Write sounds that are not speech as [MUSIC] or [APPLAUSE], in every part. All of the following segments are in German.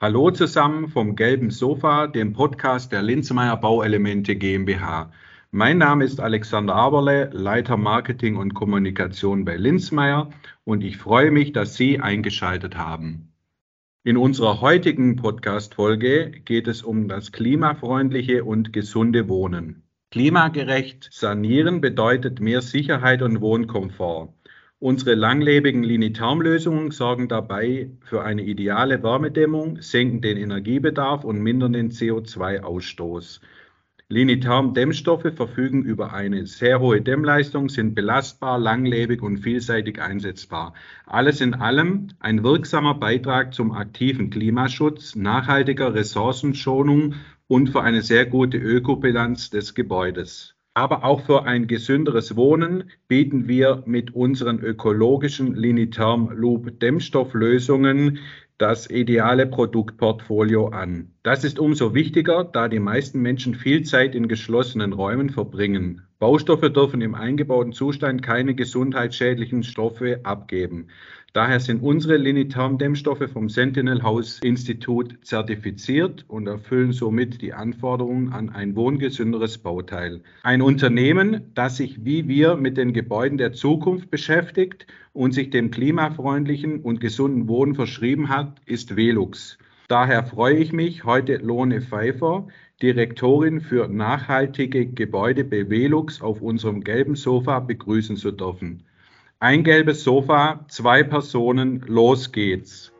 Hallo zusammen vom Gelben Sofa, dem Podcast der Linzmeier Bauelemente GmbH. Mein Name ist Alexander Aberle, Leiter Marketing und Kommunikation bei Linzmeier und ich freue mich, dass Sie eingeschaltet haben. In unserer heutigen Podcast-Folge geht es um das klimafreundliche und gesunde Wohnen. Klimagerecht sanieren bedeutet mehr Sicherheit und Wohnkomfort. Unsere langlebigen Linitherm-Lösungen sorgen dabei für eine ideale Wärmedämmung, senken den Energiebedarf und mindern den CO2-Ausstoß. Linitherm-Dämmstoffe verfügen über eine sehr hohe Dämmleistung, sind belastbar, langlebig und vielseitig einsetzbar. Alles in allem ein wirksamer Beitrag zum aktiven Klimaschutz, nachhaltiger Ressourcenschonung und für eine sehr gute Ökobilanz des Gebäudes. Aber auch für ein gesünderes Wohnen bieten wir mit unseren ökologischen Linitherm Loop Dämmstofflösungen das ideale Produktportfolio an. Das ist umso wichtiger, da die meisten Menschen viel Zeit in geschlossenen Räumen verbringen. Baustoffe dürfen im eingebauten Zustand keine gesundheitsschädlichen Stoffe abgeben. Daher sind unsere Linitherm-Dämmstoffe vom Sentinel House Institut zertifiziert und erfüllen somit die Anforderungen an ein wohngesünderes Bauteil. Ein Unternehmen, das sich wie wir mit den Gebäuden der Zukunft beschäftigt und sich dem klimafreundlichen und gesunden Wohnen verschrieben hat, ist Velux. Daher freue ich mich, heute Lone Pfeiffer, Direktorin für nachhaltige Gebäude bei Velux, auf unserem gelben Sofa begrüßen zu dürfen. Ein gelbes Sofa, zwei Personen, los geht's.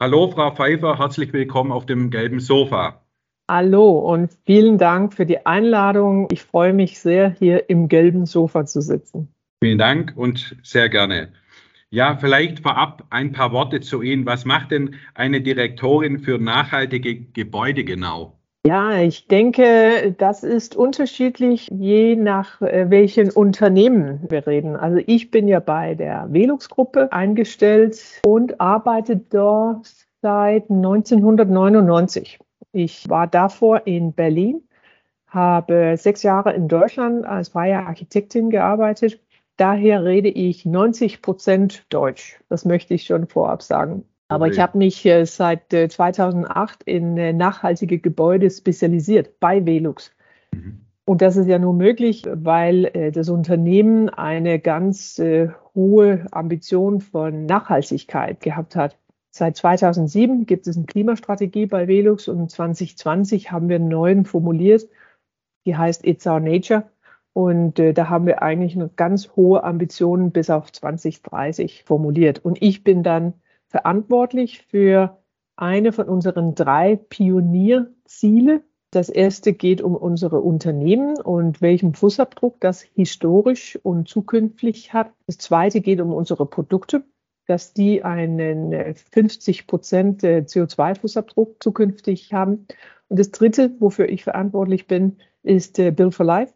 Hallo, Frau Pfeiffer, herzlich willkommen auf dem gelben Sofa. Hallo und vielen Dank für die Einladung. Ich freue mich sehr, hier im gelben Sofa zu sitzen. Vielen Dank und sehr gerne. Ja, vielleicht vorab ein paar Worte zu Ihnen. Was macht denn eine Direktorin für nachhaltige Gebäude genau? Ja, ich denke, das ist unterschiedlich, je nach äh, welchen Unternehmen wir reden. Also ich bin ja bei der Velux-Gruppe eingestellt und arbeite dort seit 1999. Ich war davor in Berlin, habe sechs Jahre in Deutschland als freie Architektin gearbeitet Daher rede ich 90 Prozent Deutsch. Das möchte ich schon vorab sagen. Aber okay. ich habe mich äh, seit 2008 äh, in äh, nachhaltige Gebäude spezialisiert bei Velux. Mhm. Und das ist ja nur möglich, weil das Unternehmen eine ganz hohe Ambition von Nachhaltigkeit gehabt hat. Seit 2007 gibt es eine Klimastrategie bei Velux und 2020 haben wir einen neuen formuliert, die heißt It's Our Nature. Und äh, da haben wir eigentlich eine ganz hohe Ambitionen bis auf 2030 formuliert. Und ich bin dann verantwortlich für eine von unseren drei Pionierziele. Das erste geht um unsere Unternehmen und welchen Fußabdruck das historisch und zukünftig hat. Das zweite geht um unsere Produkte, dass die einen 50 äh, Prozent äh, CO2-Fußabdruck zukünftig haben. Und das dritte, wofür ich verantwortlich bin, ist äh, Build for Life.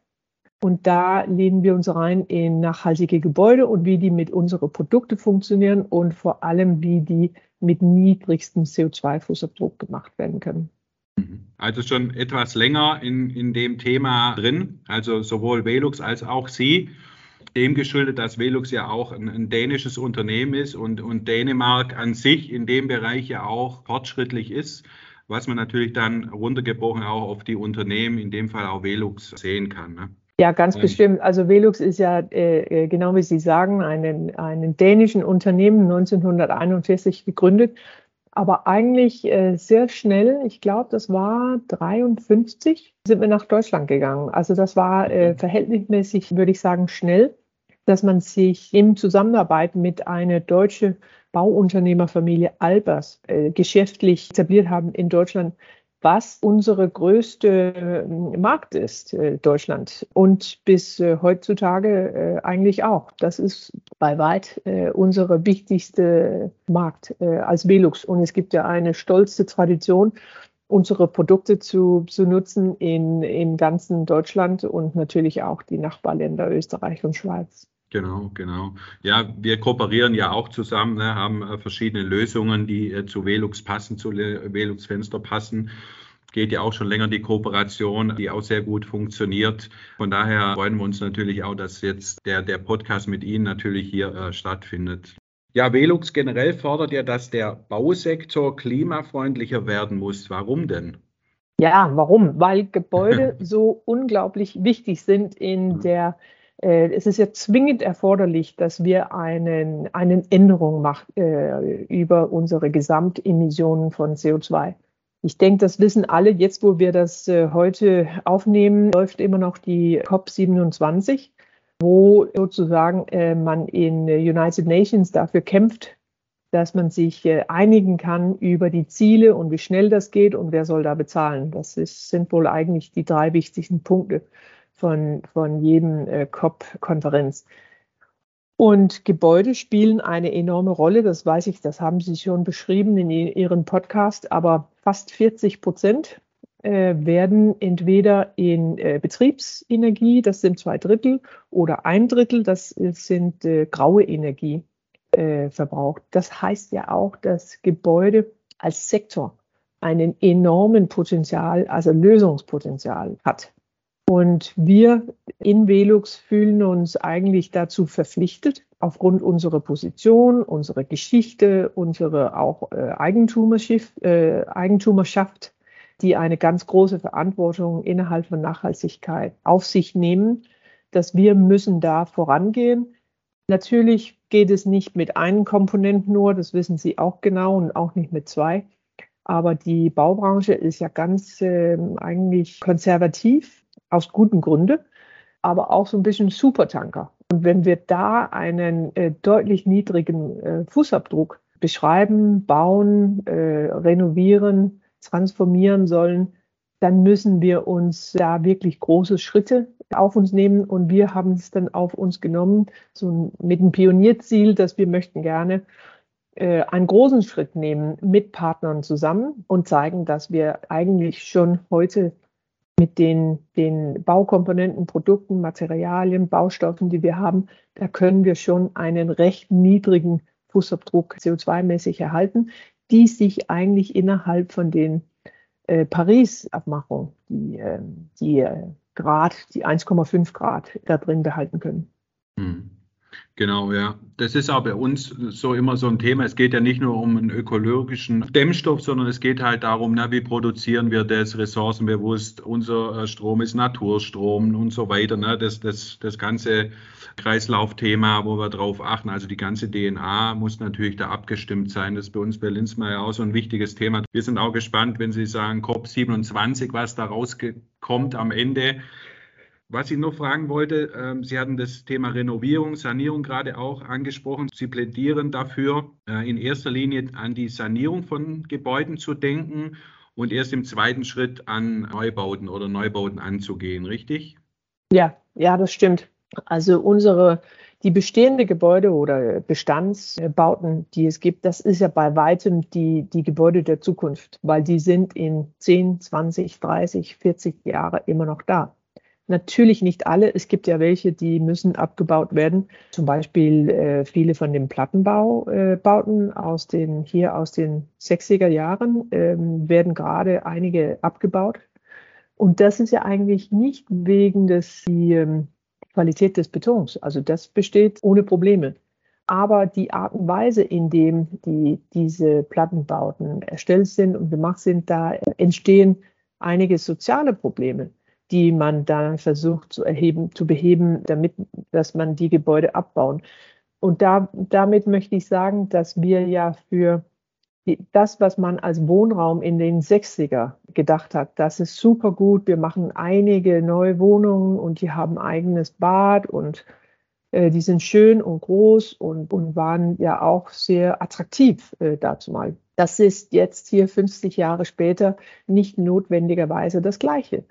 Und da lehnen wir uns rein in nachhaltige Gebäude und wie die mit unseren Produkten funktionieren und vor allem, wie die mit niedrigstem CO2-Fußabdruck gemacht werden können. Mhm. Also schon etwas länger in, in dem Thema drin, also sowohl Velux als auch Sie. Dem geschuldet, dass Velux ja auch ein, ein dänisches Unternehmen ist und, und Dänemark an sich in dem Bereich ja auch fortschrittlich ist, was man natürlich dann runtergebrochen auch auf die Unternehmen, in dem Fall auch Velux, sehen kann. Ne? Ja, ganz ähm. bestimmt. Also Velux ist ja, äh, äh, genau wie Sie sagen, einen, einen dänischen Unternehmen 1941 gegründet, aber eigentlich äh, sehr schnell, ich glaube, das war 53, sind wir nach Deutschland gegangen. Also das war äh, verhältnismäßig, würde ich sagen, schnell, dass man sich in Zusammenarbeit mit einer deutschen Bauunternehmerfamilie Albers äh, geschäftlich etabliert haben in Deutschland was unsere größte äh, Markt ist, äh, Deutschland. Und bis äh, heutzutage eigentlich auch. Das ist bei weit unsere wichtigste Markt als Velux. Und es gibt ja eine stolze Tradition, unsere Produkte zu, zu nutzen in, in ganzen Deutschland und natürlich auch die Nachbarländer Österreich und Schweiz. Genau, genau. Ja, wir kooperieren ja auch zusammen, ne, haben äh, verschiedene Lösungen, die äh, zu Velux passen, zu Velux Fenster passen. geht ja auch schon länger die Kooperation, die auch sehr gut funktioniert. Von daher freuen wir uns natürlich auch, dass jetzt der, der Podcast mit Ihnen natürlich hier äh, stattfindet. Ja, Velux generell fordert ja, dass der Bausektor klimafreundlicher werden muss. Warum denn? Ja, warum? Weil Gebäude [LAUGHS] so unglaublich wichtig sind in der es ist ja zwingend erforderlich, dass wir einen, eine Änderung machen äh, über unsere Gesamtemissionen von CO2. Ich denke, das wissen alle. Jetzt, wo wir das äh, heute aufnehmen, läuft immer noch die COP27, wo sozusagen äh, man in United Nations dafür kämpft, dass man sich äh, einigen kann über die Ziele und wie schnell das geht und wer soll da bezahlen. Das ist, sind wohl eigentlich die drei wichtigsten Punkte von, von jedem äh, COP-Konferenz. Und Gebäude spielen eine enorme Rolle, das weiß ich, das haben Sie schon beschrieben in Ihrem Podcast, aber fast 40 Prozent äh, werden entweder in äh, Betriebsenergie, das sind zwei Drittel, oder ein Drittel, das sind äh, graue Energie äh, verbraucht. Das heißt ja auch, dass Gebäude als Sektor einen enormen Potenzial, also Lösungspotenzial hat. Und wir in Velux fühlen uns eigentlich dazu verpflichtet, aufgrund unserer Position, unserer Geschichte, unserer auch äh, Eigentumerschaft, äh, Eigentumerschaft, die eine ganz große Verantwortung innerhalb von Nachhaltigkeit auf sich nehmen, dass wir müssen da vorangehen. Natürlich geht es nicht mit einem Komponent nur, das wissen Sie auch genau und auch nicht mit zwei. Aber die Baubranche ist ja ganz äh, eigentlich konservativ aus guten Gründen, aber auch so ein bisschen Supertanker. Und wenn wir da einen äh, deutlich niedrigen äh, Fußabdruck beschreiben, bauen, äh, renovieren, transformieren sollen, dann müssen wir uns da wirklich große Schritte auf uns nehmen. Und wir haben es dann auf uns genommen, so mit dem Pionierziel, dass wir möchten gerne äh, einen großen Schritt nehmen mit Partnern zusammen und zeigen, dass wir eigentlich schon heute mit den, den Baukomponenten, Produkten, Materialien, Baustoffen, die wir haben, da können wir schon einen recht niedrigen Fußabdruck CO2-mäßig erhalten, die sich eigentlich innerhalb von den äh, Paris-Abmachungen, die, äh, die äh, Grad, die 1,5 Grad da drin behalten können. Hm. Genau, ja. Das ist auch bei uns so immer so ein Thema. Es geht ja nicht nur um einen ökologischen Dämmstoff, sondern es geht halt darum, na, wie produzieren wir das ressourcenbewusst. Unser äh, Strom ist Naturstrom und so weiter. Ne? Das, das, das ganze Kreislaufthema, wo wir drauf achten. Also die ganze DNA muss natürlich da abgestimmt sein. Das ist bei uns bei Linzmeier auch so ein wichtiges Thema. Wir sind auch gespannt, wenn Sie sagen COP27, was da rauskommt am Ende. Was ich noch fragen wollte, ähm, Sie hatten das Thema Renovierung, Sanierung gerade auch angesprochen. Sie plädieren dafür, äh, in erster Linie an die Sanierung von Gebäuden zu denken und erst im zweiten Schritt an Neubauten oder Neubauten anzugehen, richtig? Ja, ja, das stimmt. Also unsere, die bestehende Gebäude oder Bestandsbauten, die es gibt, das ist ja bei weitem die, die Gebäude der Zukunft, weil die sind in 10, 20, 30, 40 Jahre immer noch da. Natürlich nicht alle. Es gibt ja welche, die müssen abgebaut werden. Zum Beispiel äh, viele von den Plattenbaubauten äh, aus den hier aus den 60er Jahren ähm, werden gerade einige abgebaut. Und das ist ja eigentlich nicht wegen des die, ähm, Qualität des Betons. Also das besteht ohne Probleme. Aber die Art und Weise, in dem die, diese Plattenbauten erstellt sind und gemacht sind, da entstehen einige soziale Probleme die man dann versucht zu erheben, zu beheben, damit, dass man die Gebäude abbauen. Und da, damit möchte ich sagen, dass wir ja für die, das, was man als Wohnraum in den 60er gedacht hat, das ist super gut. Wir machen einige neue Wohnungen und die haben eigenes Bad und äh, die sind schön und groß und, und waren ja auch sehr attraktiv äh, dazu mal. Das ist jetzt hier 50 Jahre später nicht notwendigerweise das Gleiche.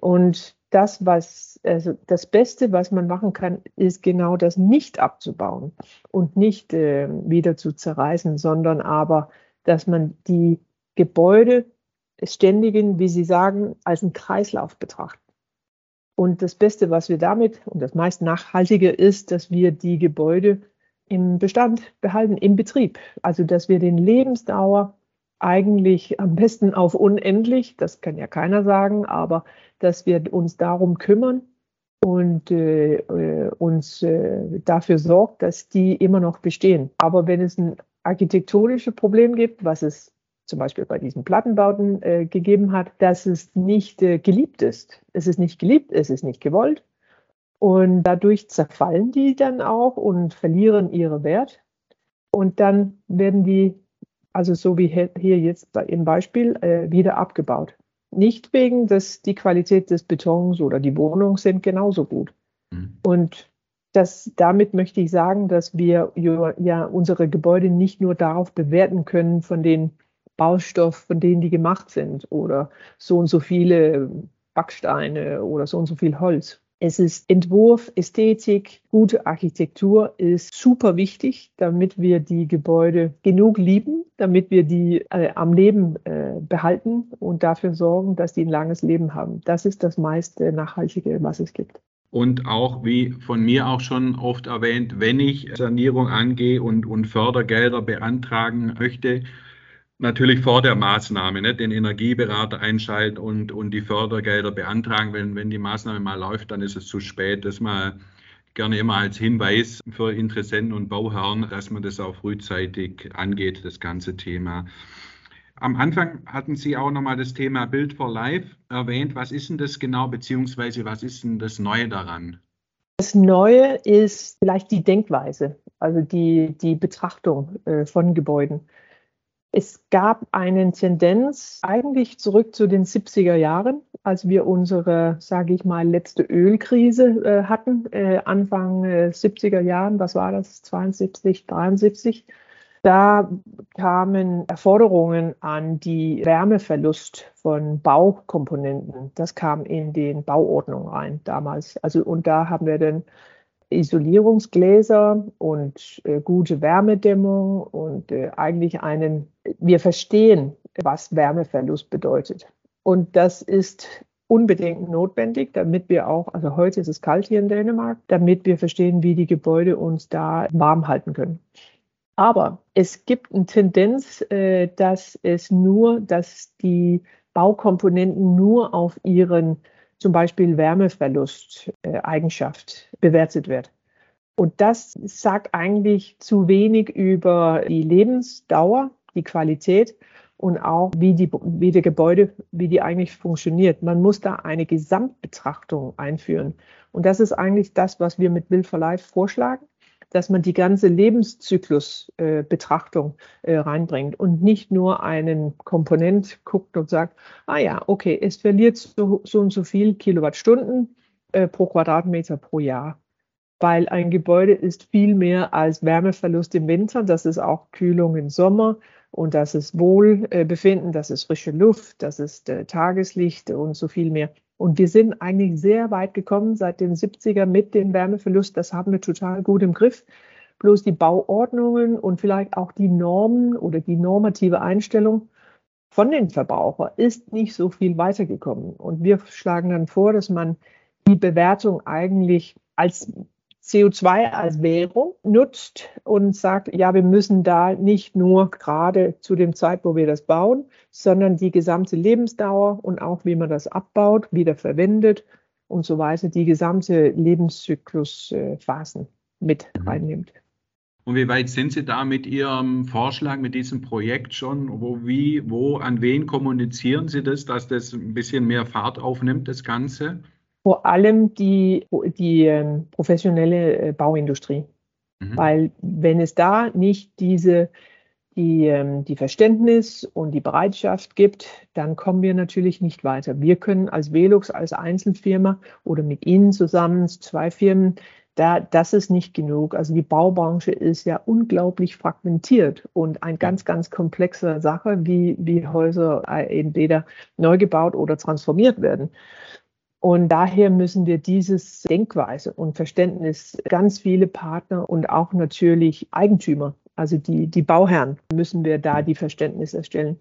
Und das, was, also das Beste, was man machen kann, ist genau das nicht abzubauen und nicht äh, wieder zu zerreißen, sondern aber, dass man die Gebäude ständigen, wie Sie sagen, als einen Kreislauf betrachtet. Und das Beste, was wir damit und das meist Nachhaltige ist, dass wir die Gebäude im Bestand behalten, im Betrieb. Also, dass wir den Lebensdauer eigentlich am besten auf unendlich, das kann ja keiner sagen, aber dass wir uns darum kümmern und äh, äh, uns äh, dafür sorgt, dass die immer noch bestehen. Aber wenn es ein architektonisches Problem gibt, was es zum Beispiel bei diesen Plattenbauten äh, gegeben hat, dass es nicht äh, geliebt ist. Es ist nicht geliebt, es ist nicht gewollt. Und dadurch zerfallen die dann auch und verlieren ihre Wert. Und dann werden die, also so wie hier jetzt im Beispiel, äh, wieder abgebaut. Nicht wegen, dass die Qualität des Betons oder die Wohnungen sind genauso gut. Mhm. Und das, damit möchte ich sagen, dass wir ja unsere Gebäude nicht nur darauf bewerten können von den Baustoff, von denen die gemacht sind oder so und so viele Backsteine oder so und so viel Holz. Es ist Entwurf, Ästhetik, gute Architektur ist super wichtig, damit wir die Gebäude genug lieben, damit wir die äh, am Leben äh, behalten und dafür sorgen, dass die ein langes Leben haben. Das ist das meiste Nachhaltige, was es gibt. Und auch, wie von mir auch schon oft erwähnt, wenn ich Sanierung angehe und, und Fördergelder beantragen möchte, natürlich vor der Maßnahme, ne, den Energieberater einschalten und, und die Fördergelder beantragen. Wenn, wenn die Maßnahme mal läuft, dann ist es zu spät. Das mal gerne immer als Hinweis für Interessenten und Bauherren, dass man das auch frühzeitig angeht, das ganze Thema. Am Anfang hatten Sie auch nochmal das Thema Build for Life erwähnt. Was ist denn das genau, beziehungsweise was ist denn das Neue daran? Das Neue ist vielleicht die Denkweise, also die, die Betrachtung äh, von Gebäuden. Es gab eine Tendenz eigentlich zurück zu den 70er Jahren, als wir unsere, sage ich mal, letzte Ölkrise äh, hatten, äh, Anfang äh, 70er Jahren, was war das, 72, 73. Da kamen Erforderungen an die Wärmeverlust von Baukomponenten. Das kam in den Bauordnungen rein damals. Also, und da haben wir dann Isolierungsgläser und äh, gute Wärmedämmung und äh, eigentlich einen, wir verstehen, was Wärmeverlust bedeutet. Und das ist unbedingt notwendig, damit wir auch, also heute ist es kalt hier in Dänemark, damit wir verstehen, wie die Gebäude uns da warm halten können. Aber es gibt eine Tendenz, äh, dass es nur, dass die Baukomponenten nur auf ihren zum Beispiel Wärmeverlust-Eigenschaft äh, bewertet wird. Und das sagt eigentlich zu wenig über die Lebensdauer, die Qualität und auch wie die, wie die Gebäude, wie die eigentlich funktioniert. Man muss da eine Gesamtbetrachtung einführen. Und das ist eigentlich das, was wir mit Build for Life vorschlagen dass man die ganze Lebenszyklusbetrachtung äh, äh, reinbringt und nicht nur einen Komponent guckt und sagt, ah ja, okay, es verliert so, so und so viel Kilowattstunden äh, pro Quadratmeter pro Jahr. Weil ein Gebäude ist viel mehr als Wärmeverlust im Winter, das ist auch Kühlung im Sommer und das ist Wohlbefinden, das ist frische Luft, das ist äh, Tageslicht und so viel mehr. Und wir sind eigentlich sehr weit gekommen seit den 70er mit dem Wärmeverlust. Das haben wir total gut im Griff. Bloß die Bauordnungen und vielleicht auch die Normen oder die normative Einstellung von den Verbrauchern ist nicht so viel weitergekommen. Und wir schlagen dann vor, dass man die Bewertung eigentlich als CO2 als Währung nutzt und sagt, ja, wir müssen da nicht nur gerade zu dem Zeit, wo wir das bauen, sondern die gesamte Lebensdauer und auch wie man das abbaut, wieder verwendet und so weiter, die gesamte Lebenszyklusphasen mit mhm. reinnimmt. Und wie weit sind Sie da mit Ihrem Vorschlag, mit diesem Projekt schon? Wo, wie, wo, an wen kommunizieren Sie das, dass das ein bisschen mehr Fahrt aufnimmt, das Ganze? Vor allem die, die ähm, professionelle äh, Bauindustrie. Mhm. Weil wenn es da nicht diese, die, ähm, die Verständnis und die Bereitschaft gibt, dann kommen wir natürlich nicht weiter. Wir können als Velux, als Einzelfirma oder mit Ihnen zusammen, zwei Firmen, da, das ist nicht genug. Also die Baubranche ist ja unglaublich fragmentiert und eine ganz, ganz komplexe Sache, wie, wie Häuser äh, entweder neu gebaut oder transformiert werden. Und daher müssen wir dieses Denkweise und Verständnis ganz viele Partner und auch natürlich Eigentümer, also die, die Bauherren, müssen wir da die Verständnis erstellen.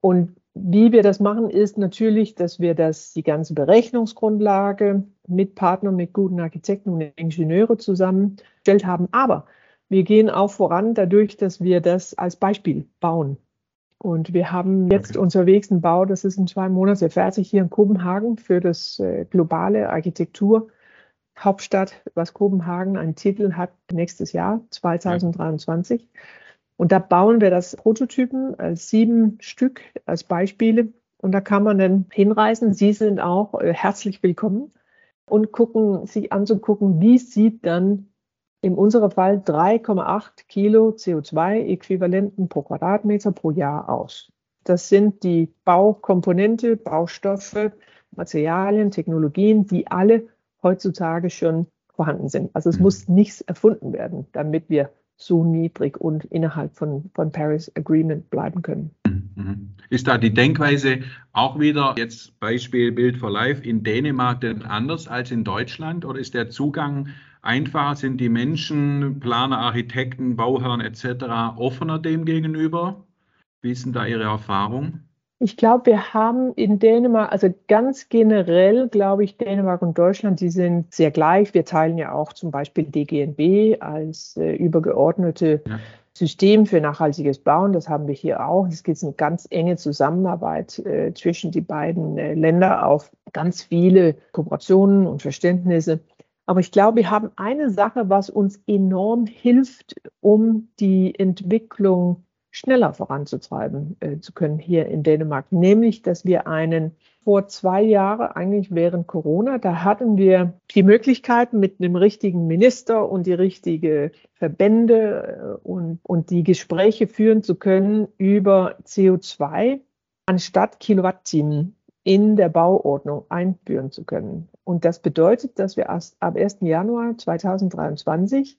Und wie wir das machen, ist natürlich, dass wir das, die ganze Berechnungsgrundlage mit Partnern, mit guten Architekten und Ingenieure zusammengestellt haben. Aber wir gehen auch voran dadurch, dass wir das als Beispiel bauen. Und wir haben jetzt unterwegs einen Bau, das ist in zwei Monaten fertig hier in Kopenhagen für das äh, globale Architektur. Hauptstadt, was Kopenhagen einen Titel hat nächstes Jahr, 2023. Und da bauen wir das Prototypen als sieben Stück als Beispiele. Und da kann man dann hinreisen. Sie sind auch äh, herzlich willkommen und gucken, sich anzugucken, wie sieht dann in unserem Fall 3,8 Kilo CO2-Äquivalenten pro Quadratmeter pro Jahr aus. Das sind die Baukomponente, Baustoffe, Materialien, Technologien, die alle heutzutage schon vorhanden sind. Also es mhm. muss nichts erfunden werden, damit wir so niedrig und innerhalb von, von Paris Agreement bleiben können. Mhm. mhm. Ist da die Denkweise auch wieder, jetzt Beispiel Bild for Life, in Dänemark denn anders als in Deutschland oder ist der Zugang einfach? Sind die Menschen, Planer, Architekten, Bauherren etc. offener dem gegenüber? Wie ist denn da Ihre Erfahrung? Ich glaube, wir haben in Dänemark, also ganz generell, glaube ich, Dänemark und Deutschland, die sind sehr gleich. Wir teilen ja auch zum Beispiel DGNB als äh, übergeordnete ja. System für nachhaltiges Bauen. Das haben wir hier auch. Es gibt eine ganz enge Zusammenarbeit äh, zwischen die beiden äh, Länder auf ganz viele Kooperationen und Verständnisse. Aber ich glaube, wir haben eine Sache, was uns enorm hilft, um die Entwicklung schneller voranzutreiben äh, zu können hier in Dänemark, nämlich dass wir einen vor zwei Jahren, eigentlich während Corona, da hatten wir die Möglichkeit mit einem richtigen Minister und die richtige Verbände äh, und, und die Gespräche führen zu können über CO2 anstatt Kilowattstunden in der Bauordnung einführen zu können. Und das bedeutet, dass wir erst ab 1. Januar 2023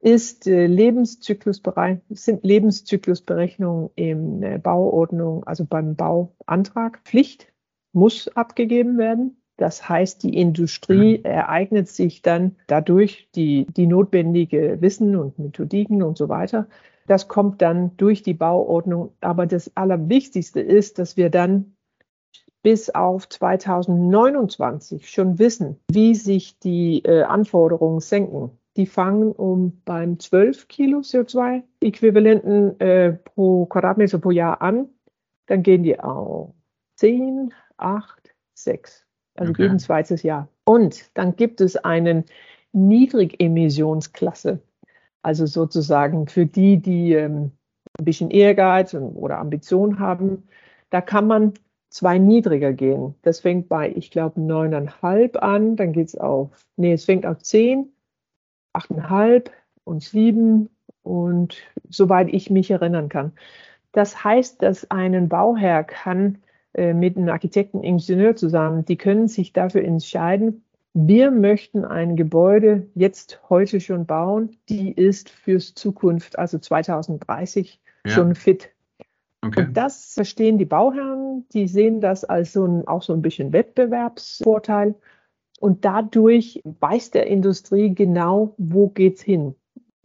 ist äh, Lebenszyklusbereich, sind Lebenszyklusberechnungen in äh, Bauordnung, also beim Bauantrag Pflicht, muss abgegeben werden. Das heißt, die Industrie mhm. ereignet sich dann dadurch die, die notwendige Wissen und Methodiken und so weiter. Das kommt dann durch die Bauordnung. Aber das Allerwichtigste ist, dass wir dann bis auf 2029 schon wissen, wie sich die äh, Anforderungen senken die fangen um beim 12 Kilo CO2-Äquivalenten äh, pro Quadratmeter pro Jahr an. Dann gehen die auf 10, 8, 6. Also okay. jeden zweites Jahr. Und dann gibt es einen Niedrigemissionsklasse. Also sozusagen für die, die ähm, ein bisschen Ehrgeiz oder Ambition haben, da kann man zwei niedriger gehen. Das fängt bei, ich glaube, 9,5 an, dann geht es auf, nee, es fängt auf 10 8,5 und 7 und soweit ich mich erinnern kann. Das heißt, dass ein Bauherr kann äh, mit einem Architekten, Ingenieur zusammen, die können sich dafür entscheiden, wir möchten ein Gebäude jetzt heute schon bauen, die ist fürs Zukunft, also 2030, ja. schon fit. Okay. Und das verstehen die Bauherren, die sehen das als so ein, auch so ein bisschen Wettbewerbsvorteil. Und dadurch weiß der Industrie genau, wo geht's hin?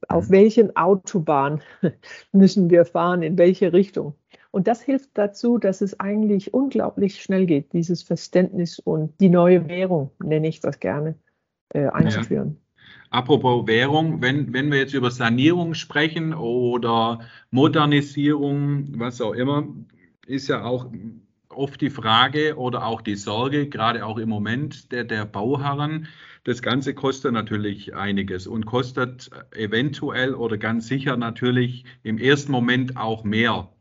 Auf mhm. welchen Autobahn [LAUGHS] müssen wir fahren? In welche Richtung? Und das hilft dazu, dass es eigentlich unglaublich schnell geht, dieses Verständnis und die neue Währung, nenne ich das gerne, äh, einzuführen. Ja. Apropos Währung, wenn, wenn wir jetzt über Sanierung sprechen oder Modernisierung, was auch immer, ist ja auch oft die Frage oder auch die Sorge, gerade auch im Moment der, der Bauherren, das Ganze kostet natürlich einiges und kostet eventuell oder ganz sicher natürlich im ersten Moment auch mehr.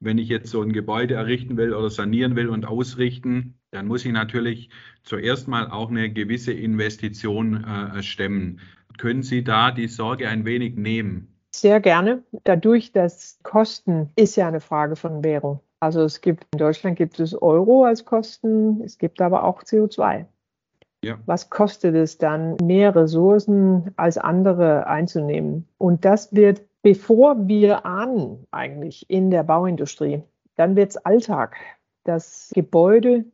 Wenn ich jetzt so ein Gebäude errichten will oder sanieren will und ausrichten, dann muss ich natürlich zuerst mal auch eine gewisse Investition äh, stemmen. Können Sie da die Sorge ein wenig nehmen? Sehr gerne. Dadurch, dass Kosten ist ja eine Frage von Währung. Also es gibt in Deutschland gibt es Euro als Kosten, es gibt aber auch CO2. Ja. Was kostet es dann, mehr Ressourcen als andere einzunehmen? Und das wird, bevor wir ahnen, eigentlich in der Bauindustrie, dann wird es Alltag. Das Gebäude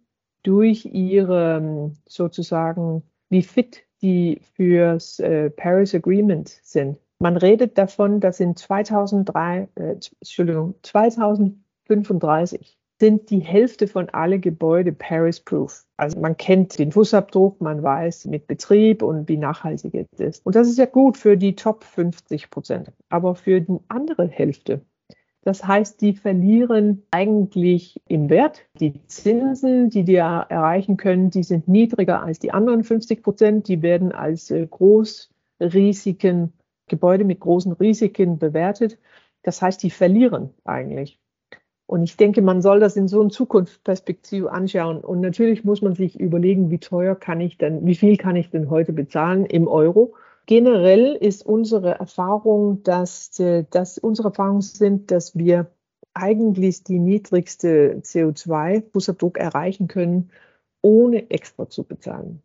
durch ihre sozusagen, wie fit die fürs äh, Paris Agreement sind. Man redet davon, dass in 2003, äh, Entschuldigung, 2000 35 sind die Hälfte von alle Gebäude Paris-proof. Also man kennt den Fußabdruck, man weiß mit Betrieb und wie nachhaltig es ist. Und das ist ja gut für die Top 50 Prozent. Aber für die andere Hälfte, Das heißt, die verlieren eigentlich im Wert. Die Zinsen, die die erreichen können, die sind niedriger als die anderen 50 Prozent. Die werden als äh, Großrisiken, Gebäude mit großen Risiken bewertet. Das heißt, die verlieren eigentlich. Und ich denke, man soll das in so einer Zukunftsperspektive anschauen. Und natürlich muss man sich überlegen, wie teuer kann ich denn, wie viel kann ich denn heute bezahlen im Euro? Generell ist unsere Erfahrung, dass, äh, dass unsere Erfahrungen sind, dass wir eigentlich die niedrigste CO2-Fußabdruck erreichen können, ohne extra zu bezahlen.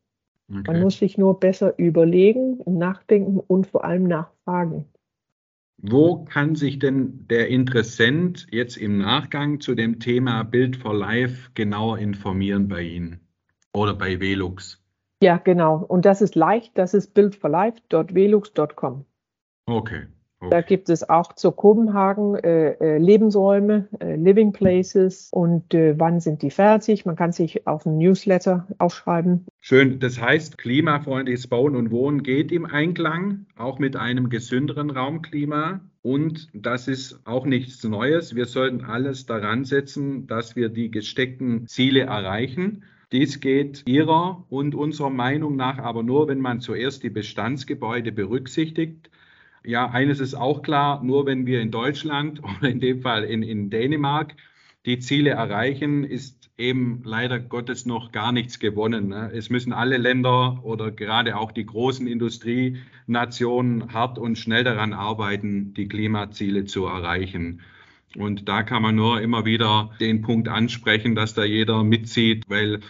Okay. Man muss sich nur besser überlegen, nachdenken und vor allem nachfragen. Wo kann sich denn der Interessent jetzt im Nachgang zu dem Thema Build for Life genauer informieren bei Ihnen oder bei Velux? Ja, genau. Und das ist leicht. Das ist buildforlife.velux.com. Okay. Okay. Da gibt es auch zur Kopenhagen äh, äh, Lebensräume, äh, Living Places und äh, wann sind die fertig. Man kann sich auf ein Newsletter aufschreiben. Schön. Das heißt, klimafreundliches Bauen und Wohnen geht im Einklang, auch mit einem gesünderen Raumklima. Und das ist auch nichts Neues. Wir sollten alles daran setzen, dass wir die gesteckten Ziele erreichen. Dies geht Ihrer und unserer Meinung nach aber nur, wenn man zuerst die Bestandsgebäude berücksichtigt ja, eines ist auch klar, nur wenn wir in Deutschland [LAUGHS] oder in dem Fall in, in Dänemark die Ziele erreichen, ist eben leider Gottes noch gar nichts gewonnen. Ne? Es müssen alle Länder oder gerade auch die großen Industrienationen hart und schnell daran arbeiten, die Klimaziele zu erreichen. Und da kann man nur immer wieder den Punkt ansprechen, dass da jeder mitzieht, weil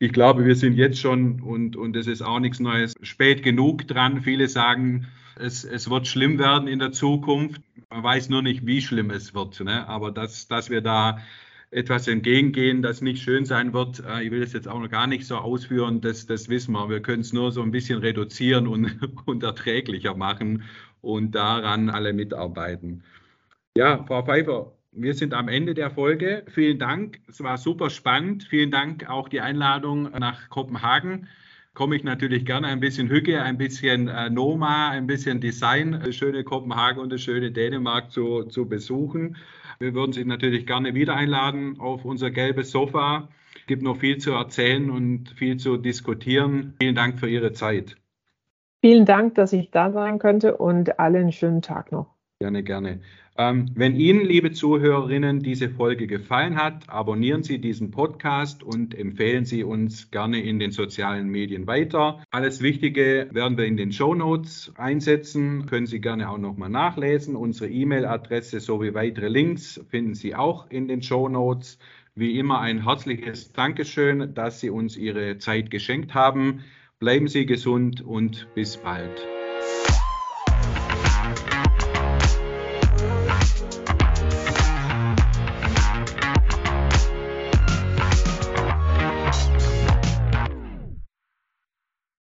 ich glaube, wir sind jetzt schon, und, und es ist auch nichts Neues, spät genug dran. Viele sagen, es, es wird schlimm werden in der Zukunft. Man weiß nur nicht, wie schlimm es wird. Ne? Aber dass, dass wir da etwas entgegengehen, das nicht schön sein wird. Äh, ich will das jetzt auch noch gar nicht so ausführen, das, das wissen wir. Wir können es nur so ein bisschen reduzieren und, [LAUGHS] und erträglicher machen und daran alle mitarbeiten. Ja, Frau Pfeiffer, wir sind am Ende der Folge. Vielen Dank. Es war super spannend. Vielen Dank auch die Einladung nach Kopenhagen komme ich natürlich gerne ein bisschen Hücke, ein bisschen äh, Noma, ein bisschen Design, das schöne Kopenhagen und das schöne Dänemark zu, zu besuchen. Wir würden Sie natürlich gerne wieder einladen auf unser gelbes Sofa. Es gibt noch viel zu erzählen und viel zu diskutieren. Vielen Dank für Ihre Zeit. Vielen Dank, dass ich da sein könnte und allen einen schönen Tag noch. Gerne, gerne. Ähm, wenn Ihnen, liebe Zuhörerinnen, diese Folge gefallen hat, abonnieren Sie diesen Podcast und empfehlen Sie uns gerne in den sozialen Medien weiter. Alles Wichtige werden wir in den Show Notes einsetzen. Können Sie gerne auch nochmal nachlesen. Unsere E-Mail-Adresse sowie weitere Links finden Sie auch in den Show Notes. Wie immer ein herzliches Dankeschön, dass Sie uns Ihre Zeit geschenkt haben. Bleiben Sie gesund und bis bald.